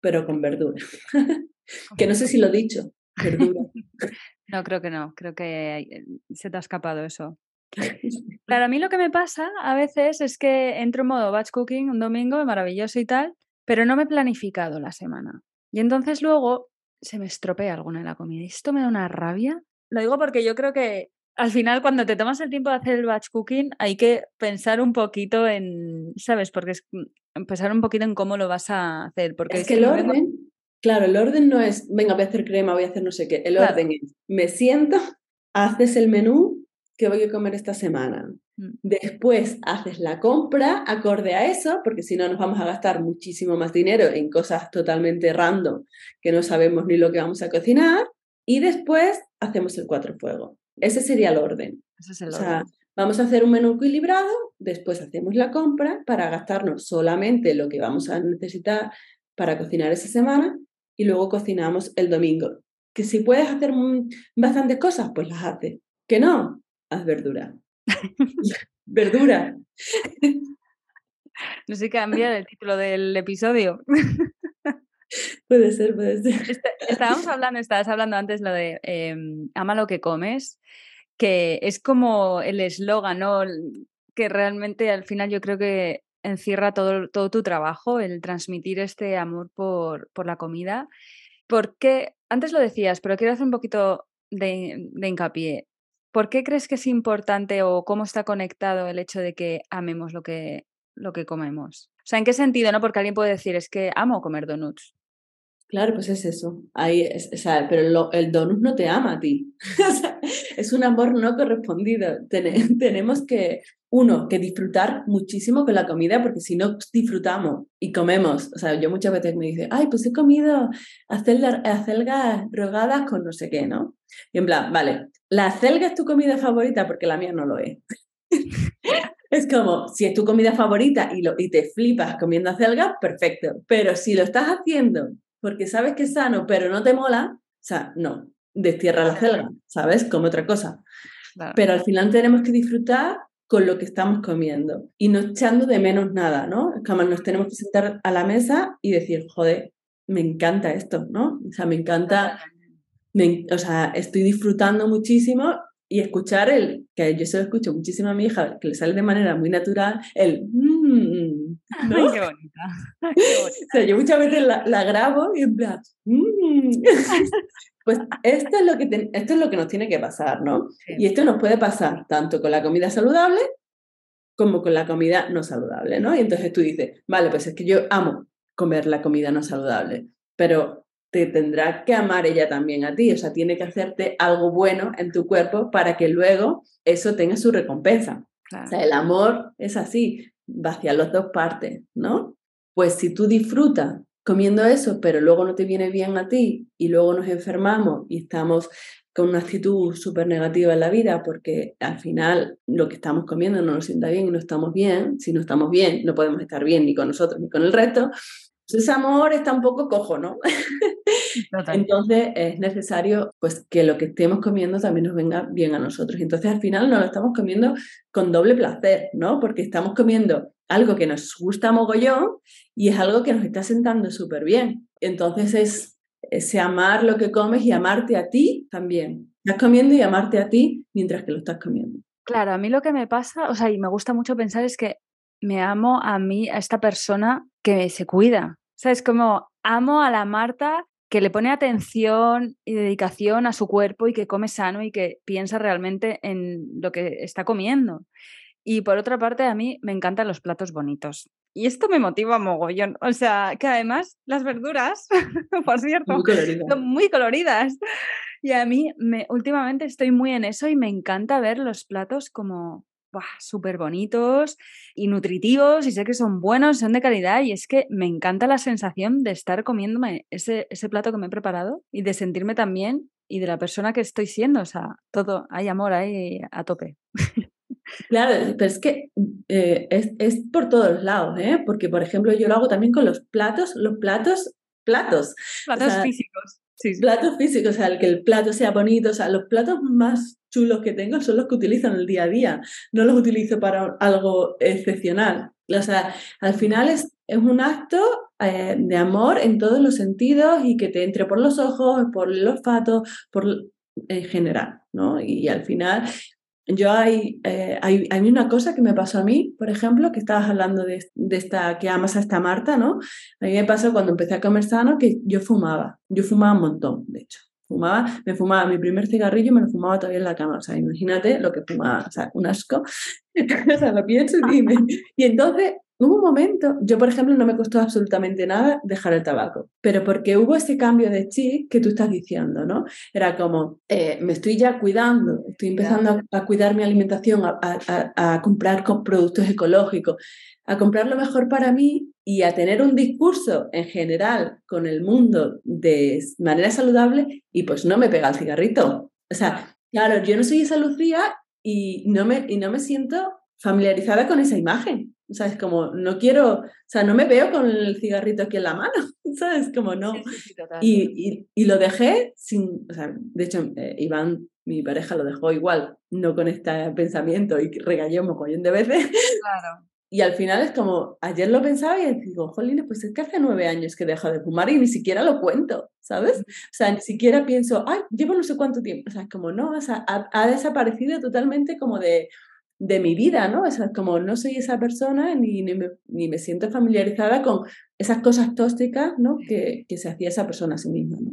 Pero con verdura. que no sé si lo he dicho. Verdura. no, creo que no. Creo que eh, se te ha escapado eso. Claro, a mí lo que me pasa a veces es que entro en modo batch cooking un domingo, maravilloso y tal, pero no me he planificado la semana. Y entonces luego se me estropea alguna de la comida. Esto me da una rabia. Lo digo porque yo creo que al final cuando te tomas el tiempo de hacer el batch cooking hay que pensar un poquito en, ¿sabes? Porque es mm, pensar un poquito en cómo lo vas a hacer. Porque es que el orden, claro, el orden no es, venga, voy a hacer crema, voy a hacer no sé qué. El orden es, me siento, haces el menú que voy a comer esta semana. Mm. Después haces la compra acorde a eso, porque si no nos vamos a gastar muchísimo más dinero en cosas totalmente random que no sabemos ni lo que vamos a cocinar. Y después hacemos el cuatro fuego. Ese sería el orden. o sea, vamos a hacer un menú equilibrado, después hacemos la compra para gastarnos solamente lo que vamos a necesitar para cocinar esa semana y luego cocinamos el domingo. Que si puedes hacer bastantes cosas, pues las haces. Que no, haz verdura. verdura. No sé cambiar el título del episodio. puede ser, puede ser. Estábamos hablando, estabas hablando antes lo de em, ama lo que comes, que es como el eslogan, ¿no? Que realmente al final yo creo que encierra todo, todo tu trabajo, el transmitir este amor por, por la comida. Porque antes lo decías, pero quiero hacer un poquito de, de hincapié. ¿Por qué crees que es importante o cómo está conectado el hecho de que amemos lo que, lo que comemos? O sea, ¿en qué sentido? No, porque alguien puede decir, es que amo comer donuts. Claro, pues es eso. Ahí es, pero el donut no te ama a ti. es un amor no correspondido. tenemos que, uno, que disfrutar muchísimo con la comida, porque si no disfrutamos y comemos, o sea, yo muchas veces me dice, ay, pues he comido acelgas rogadas con no sé qué, ¿no? Y en plan, vale, ¿la acelga es tu comida favorita? Porque la mía no lo es. Es como, si es tu comida favorita y, lo, y te flipas comiendo acelgas, perfecto. Pero si lo estás haciendo porque sabes que es sano, pero no te mola, o sea, no, destierra la celga, ¿sabes? Como otra cosa. Pero al final tenemos que disfrutar con lo que estamos comiendo y no echando de menos nada, ¿no? Es nos tenemos que sentar a la mesa y decir, joder, me encanta esto, ¿no? O sea, me encanta, o sea, estoy disfrutando muchísimo y escuchar el, que yo se lo escucho muchísimo a mi hija, que le sale de manera muy natural, el mmm, ¿no? qué bonita. o sea, yo muchas veces la, grabo y en plan, mmm. pues esto es, lo que esto es lo que nos tiene que pasar, ¿no? Y esto nos puede pasar tanto con la comida saludable como con la comida no saludable, ¿no? Y entonces tú dices, vale, pues es que yo amo comer la comida no saludable, pero te tendrá que amar ella también a ti, o sea, tiene que hacerte algo bueno en tu cuerpo para que luego eso tenga su recompensa. O sea, el amor es así, va hacia las dos partes, ¿no? Pues si tú disfrutas comiendo eso, pero luego no te viene bien a ti y luego nos enfermamos y estamos con una actitud súper negativa en la vida porque al final lo que estamos comiendo no nos sienta bien y no estamos bien, si no estamos bien no podemos estar bien ni con nosotros ni con el resto, ese amor está un poco cojo, ¿no? Entonces es necesario pues que lo que estemos comiendo también nos venga bien a nosotros. Entonces al final nos lo estamos comiendo con doble placer, ¿no? Porque estamos comiendo algo que nos gusta mogollón y es algo que nos está sentando súper bien. Entonces es ese amar lo que comes y amarte a ti también. Estás comiendo y amarte a ti mientras que lo estás comiendo. Claro, a mí lo que me pasa, o sea, y me gusta mucho pensar es que me amo a mí, a esta persona que se cuida, ¿Sabes? Como amo a la Marta que le pone atención y dedicación a su cuerpo y que come sano y que piensa realmente en lo que está comiendo. Y por otra parte, a mí me encantan los platos bonitos. Y esto me motiva mogollón. O sea, que además las verduras, por cierto, son muy coloridas. Y a mí me, últimamente estoy muy en eso y me encanta ver los platos como súper bonitos y nutritivos y sé que son buenos, son de calidad y es que me encanta la sensación de estar comiéndome ese, ese plato que me he preparado y de sentirme también y de la persona que estoy siendo, o sea, todo, hay amor ahí a tope. Claro, pero es que eh, es, es, por todos lados, ¿eh? porque por ejemplo yo lo hago también con los platos, los platos, platos. Platos físicos. Platos físicos, o sea, el que el plato sea bonito, o sea, los platos más chulos que tengo son los que utilizo en el día a día, no los utilizo para algo excepcional. O sea, al final es, es un acto eh, de amor en todos los sentidos y que te entre por los ojos, por el olfato, por, en general, ¿no? Y, al final yo hay, eh, hay, hay, una cosa que me pasó a mí, por ejemplo, que estabas hablando de, de, esta, que amas a esta Marta, ¿no? A mí me pasó cuando empecé a comer sano que yo fumaba, yo fumaba un montón, de hecho. Fumaba, me fumaba mi primer cigarrillo, me lo fumaba todavía en la cama. O sea, imagínate lo que fumaba, o sea, un asco. o sea, lo pienso y dime. Y entonces Hubo un momento, yo por ejemplo no me costó absolutamente nada dejar el tabaco, pero porque hubo ese cambio de chip que tú estás diciendo, ¿no? Era como, eh, me estoy ya cuidando, estoy empezando a, cuidar mi alimentación, a, comprar productos ecológicos, a comprar lo mejor para mí y a tener un discurso en general con el mundo de manera saludable y pues no me pega el cigarrito. O sea, claro, yo no soy esa Lucía y no me, y no me siento familiarizada con esa imagen. ¿Sabes? Como no quiero, o sea, no me veo con el cigarrito aquí en la mano, ¿sabes? Como no. y, y, lo dejé sin, o sea, de hecho, eh, Iván, mi pareja, lo dejó igual, no con este pensamiento y un mogollón de veces. Claro. Y al final es como, ayer lo pensaba y digo, jolines, pues es que hace nueve años que dejo de fumar y ni siquiera lo cuento, ¿sabes? O sea, ni siquiera pienso, ay, llevo no sé cuánto tiempo. O sea, como no, o sea, ha desaparecido totalmente como de, de mi vida, ¿no? Es como no soy esa persona ni, ni, me, ni, me, siento familiarizada con esas cosas tóxicas, ¿no? Que, que se hacía esa persona a sí misma, ¿no?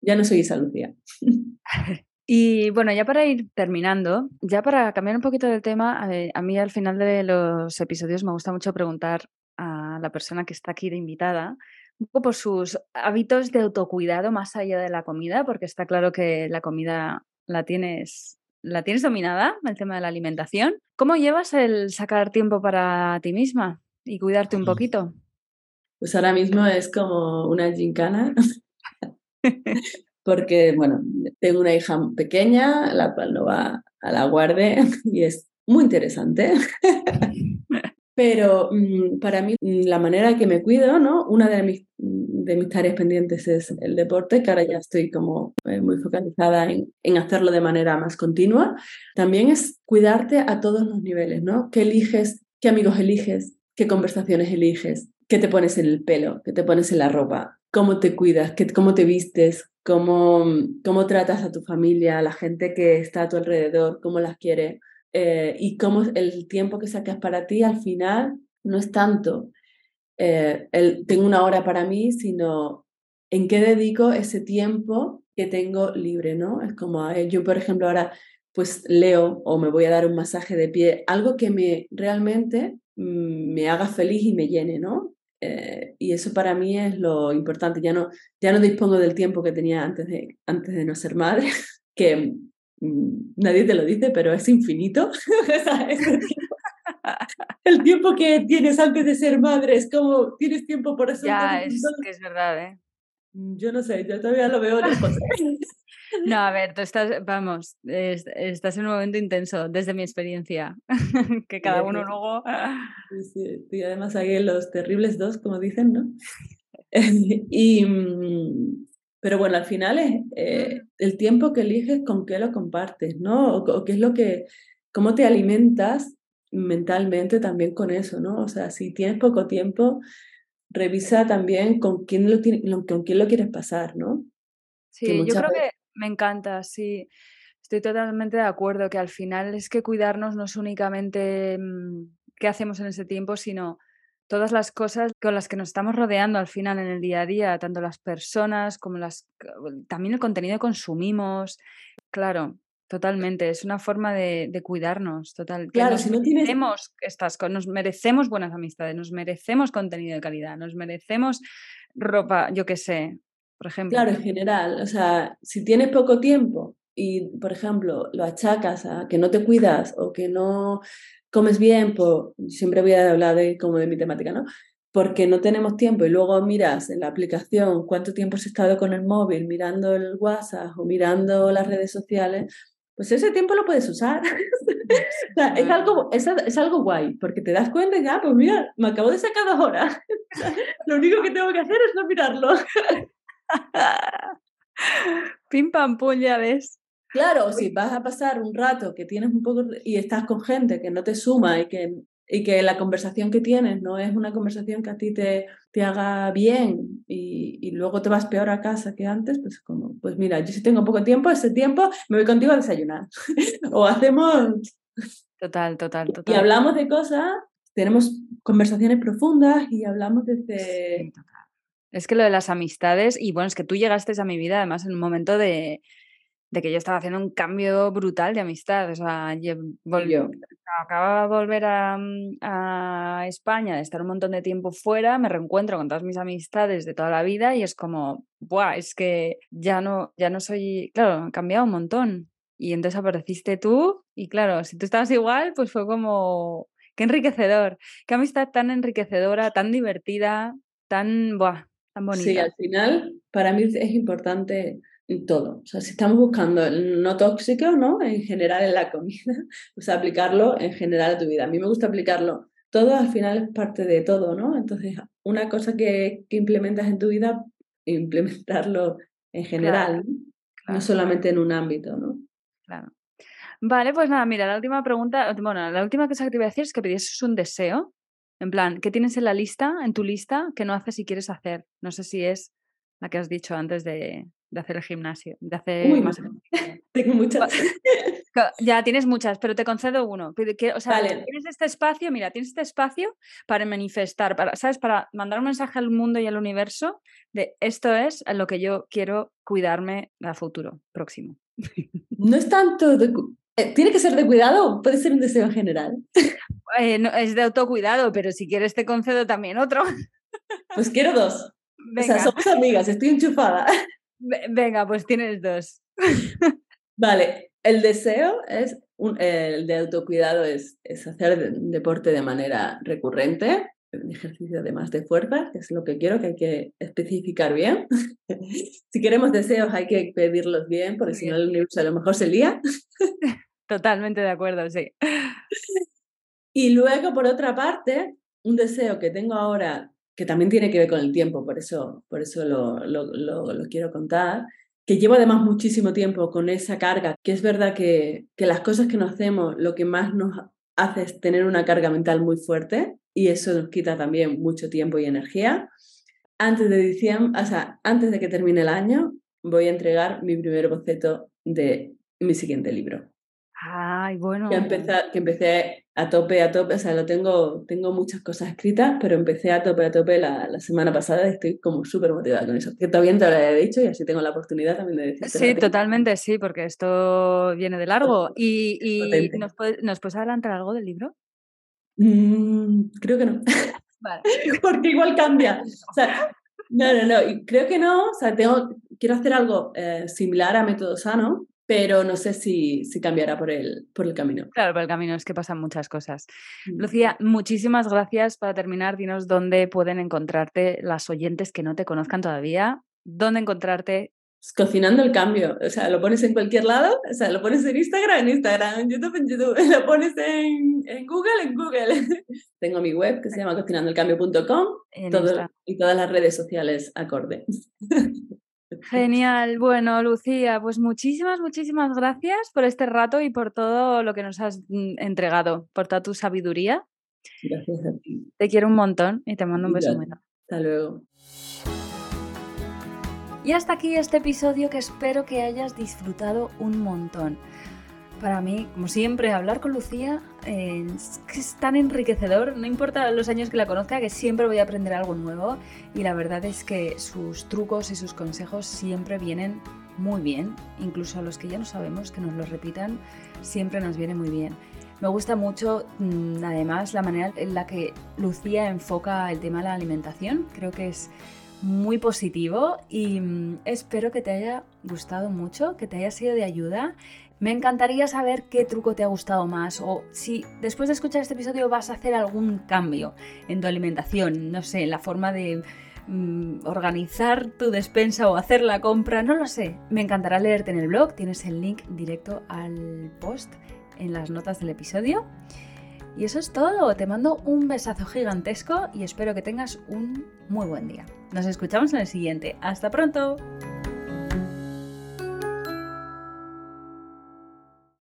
Ya no soy esa Lucía. Y bueno, ya para ir terminando, ya para cambiar un poquito de tema, a, mí al final de los episodios me gusta mucho preguntar a la persona que está aquí de invitada un poco por sus hábitos de autocuidado más allá de la comida, porque está claro que la comida la tienes la tienes dominada, el tema de la alimentación. ¿Cómo llevas el sacar tiempo para ti misma y cuidarte un poquito? Pues ahora mismo es como una gincana, porque, bueno, tengo una hija pequeña, la cual no va a la guardia y es muy interesante. Pero mm, para mí, mm, la manera que me cuido, ¿no? Una de mis, mm, de mis tareas pendientes es el deporte, que ahora ya estoy como eh, muy focalizada en, en, hacerlo de manera más continua. También es cuidarte a todos los niveles, ¿no? ¿Qué eliges? ¿Qué amigos eliges? ¿Qué conversaciones eliges? ¿Qué te pones en el pelo? ¿Qué te pones en la ropa? ¿Cómo te cuidas? ¿Qué, ¿Cómo te vistes? ¿Cómo, ¿Cómo tratas a tu familia, a la gente que está a tu alrededor? ¿Cómo las quieres? Eh, y cómo el tiempo que sacas para ti al final no es tanto eh, el, tengo una hora para mí, sino en qué dedico ese tiempo que tengo libre, ¿no? Es como eh, yo, por ejemplo, ahora pues leo o me voy a dar un masaje de pie, algo que me realmente mm, me haga feliz y me llene, ¿no? y eso para mí es lo importante. Ya no, ya no dispongo del tiempo que tenía antes de, antes de no ser madre, que nadie te lo dice, pero es infinito. el tiempo que tienes antes de ser madre es como tienes tiempo por eso. Ya, es que es verdad, ¿eh? Mm, yo no sé, yo todavía lo veo lejos. no, a ver, tú estás, vamos, estás en un momento intenso desde mi experiencia, que cada uno luego... Sí, Y además hay los terribles dos, como dicen, ¿no? y, mm, pero bueno, al final es eh, el tiempo que eliges con qué lo compartes, ¿no? O, qué es lo que, cómo te alimentas mentalmente también con eso, ¿no? O sea, si tienes poco tiempo, revisa también con quién lo, tiene, con quién lo quieres pasar, ¿no? Sí, yo creo que me encanta, sí. Estoy totalmente de acuerdo que al final es que cuidarnos no es únicamente mm, qué hacemos en ese tiempo, sino todas las cosas con las que nos estamos rodeando al final en el día a día, tanto las personas como las también el contenido que consumimos. Claro, totalmente. Es una forma de, cuidarnos, total. Claro, si no tienes... estas nos merecemos buenas amistades, nos merecemos contenido de calidad, nos merecemos ropa, yo qué sé, por ejemplo. Claro, en general. O sea, si tienes poco tiempo y, por ejemplo, lo achacas a que no te cuidas o que no comes bien, pues siempre voy a hablar de, como de mi temática, ¿no? Porque no tenemos tiempo y luego miras en la aplicación cuánto tiempo has estado con el móvil, mirando el WhatsApp o mirando las redes sociales, pues ese tiempo lo puedes usar. es, algo, es, es, algo guay, porque te das cuenta y ya, ah, pues mira, me acabo de sacar dos horas. lo único que tengo que hacer es no mirarlo. Pim pam pum, ya ves. Claro, si vas a pasar un rato que tienes un poco y estás con gente que no te suma y que y que la conversación que tienes no es una conversación que a ti te, te haga bien y, y, luego te vas peor a casa que antes, pues como, pues mira, yo si tengo poco tiempo, ese tiempo me voy contigo a desayunar. o hacemos... Total, total, total. Y hablamos de cosas, tenemos conversaciones profundas y hablamos desde... Sí, es que lo de las amistades, y bueno, es que tú llegaste a mi vida además en un momento de, de que yo estaba haciendo un cambio brutal de amistad. O sea, volvió, acababa de volver a, mm, a, España, de estar un montón de tiempo fuera, me reencuentro con todas mis amistades de toda la vida y es como, ¡buah! Es que ya no, ya no soy, claro, he cambiado un montón. Y entonces apareciste tú y claro, si tú estabas igual, pues fue como, qué enriquecedor, qué amistad tan enriquecedora, tan divertida, tan, ¡buah! Tan bonita. Sí, al final para mí es importante todo. O sea, si estamos buscando el no tóxico, ¿no? En general en la comida, pues aplicarlo en general a tu vida. A mí me gusta aplicarlo. Todo al final es parte de todo, ¿no? Entonces, una cosa que, que implementas en tu vida, implementarlo en general, ¿no? solamente en un ámbito, ¿no? Claro. Vale, pues nada, mira, la última pregunta, bueno, la última cosa que te voy a decir es que pidieses un deseo. En plan, ¿qué tienes en la lista, en tu lista, que no haces y quieres hacer? No sé si es la que has dicho antes de, de hacer el gimnasio, de hacer más... Tengo muchas. Ya tienes muchas, pero te concedo uno. O sea, tienes este espacio, mira, tienes este espacio para manifestar, para, ¿sabes? Para mandar un mensaje al mundo y al universo de esto es lo que yo quiero cuidarme a futuro, próximo. No es tanto de, eh, ¿Tiene que ser de cuidado puede ser un deseo en general? Eh, es de autocuidado, pero si quieres te concedo también otro. Pues quiero dos. O sea, somos amigas, estoy enchufada. Venga, pues tienes dos. Vale, el deseo es, un, el de autocuidado es, es hacer deporte de manera recurrente, un ejercicio además de fuerza, que es lo que quiero, que hay que especificar bien. si queremos deseos hay que pedirlos bien, porque si no el universo a lo mejor se lía. Totalmente de acuerdo, sí. Y luego, por otra parte, un deseo que tengo ahora que también tiene que ver con el tiempo, por eso, por eso lo, lo, lo, quiero contar, que llevo además muchísimo tiempo con esa carga, que es verdad que, que las cosas que nos hacemos lo que más nos hace es tener una carga mental muy fuerte y eso nos quita también mucho tiempo y energía. Antes de diciembre, o sea, antes de que termine el año, voy a entregar mi primer boceto de mi siguiente libro. Ay, bueno. Que empecé, que empecé a tope, a tope, o sea, lo tengo, tengo muchas cosas escritas, pero empecé a tope, a tope la, la semana pasada y estoy como súper motivada con eso. Que todavía te lo he dicho y así tengo la oportunidad también de decirte. Sí, totalmente, sí, porque esto viene de largo. ¿Y, y ¿nos, puedes, ¿nos, puedes, adelantar algo del libro? Mm, creo que no. Vale. porque igual cambia. O sea, no, no, no, y creo que no, o sea, tengo, quiero hacer algo eh, similar a Método Sano, pero no sé si, si cambiará por el, por el camino. Claro, por el camino es que pasan muchas cosas. Mm. Lucía, muchísimas gracias. Para terminar, dinos dónde pueden encontrarte las oyentes que no te conozcan todavía, dónde encontrarte. Cocinando el cambio, o sea, lo pones en cualquier lado, o sea, lo pones en Instagram, en Instagram, en YouTube, en YouTube, lo pones en, en Google, en Google. Tengo mi web que se llama cocinandoelcambio.com y todas las redes sociales acorde. Genial. Bueno, Lucía, pues muchísimas, muchísimas gracias por este rato y por todo lo que nos has mm, entregado, por toda tu sabiduría. Gracias a ti. Te quiero un montón y te mando un beso muy Hasta luego. Y hasta aquí este episodio que espero que hayas disfrutado un montón. Para mí, como siempre, hablar con Lucía eh, es, tan enriquecedor, no importa los años que la conozca, que siempre voy a aprender algo nuevo y la verdad es que sus trucos y sus consejos siempre vienen muy bien, incluso a los que ya no sabemos que nos los repitan, siempre nos viene muy bien. Me gusta mucho, mm, además, la manera en la que Lucía enfoca el tema de la alimentación, creo que es muy positivo y mm, espero que te haya gustado mucho, que te haya sido de ayuda me encantaría saber qué truco te ha gustado más o si después de escuchar este episodio vas a hacer algún cambio en tu alimentación, no sé, en la forma de mm, organizar tu despensa o hacer la compra, no lo sé. Me encantará leerte en el blog, tienes el link directo al post en las notas del episodio. Y eso es todo, te mando un besazo gigantesco y espero que tengas un muy buen día. Nos escuchamos en el siguiente. ¡Hasta pronto!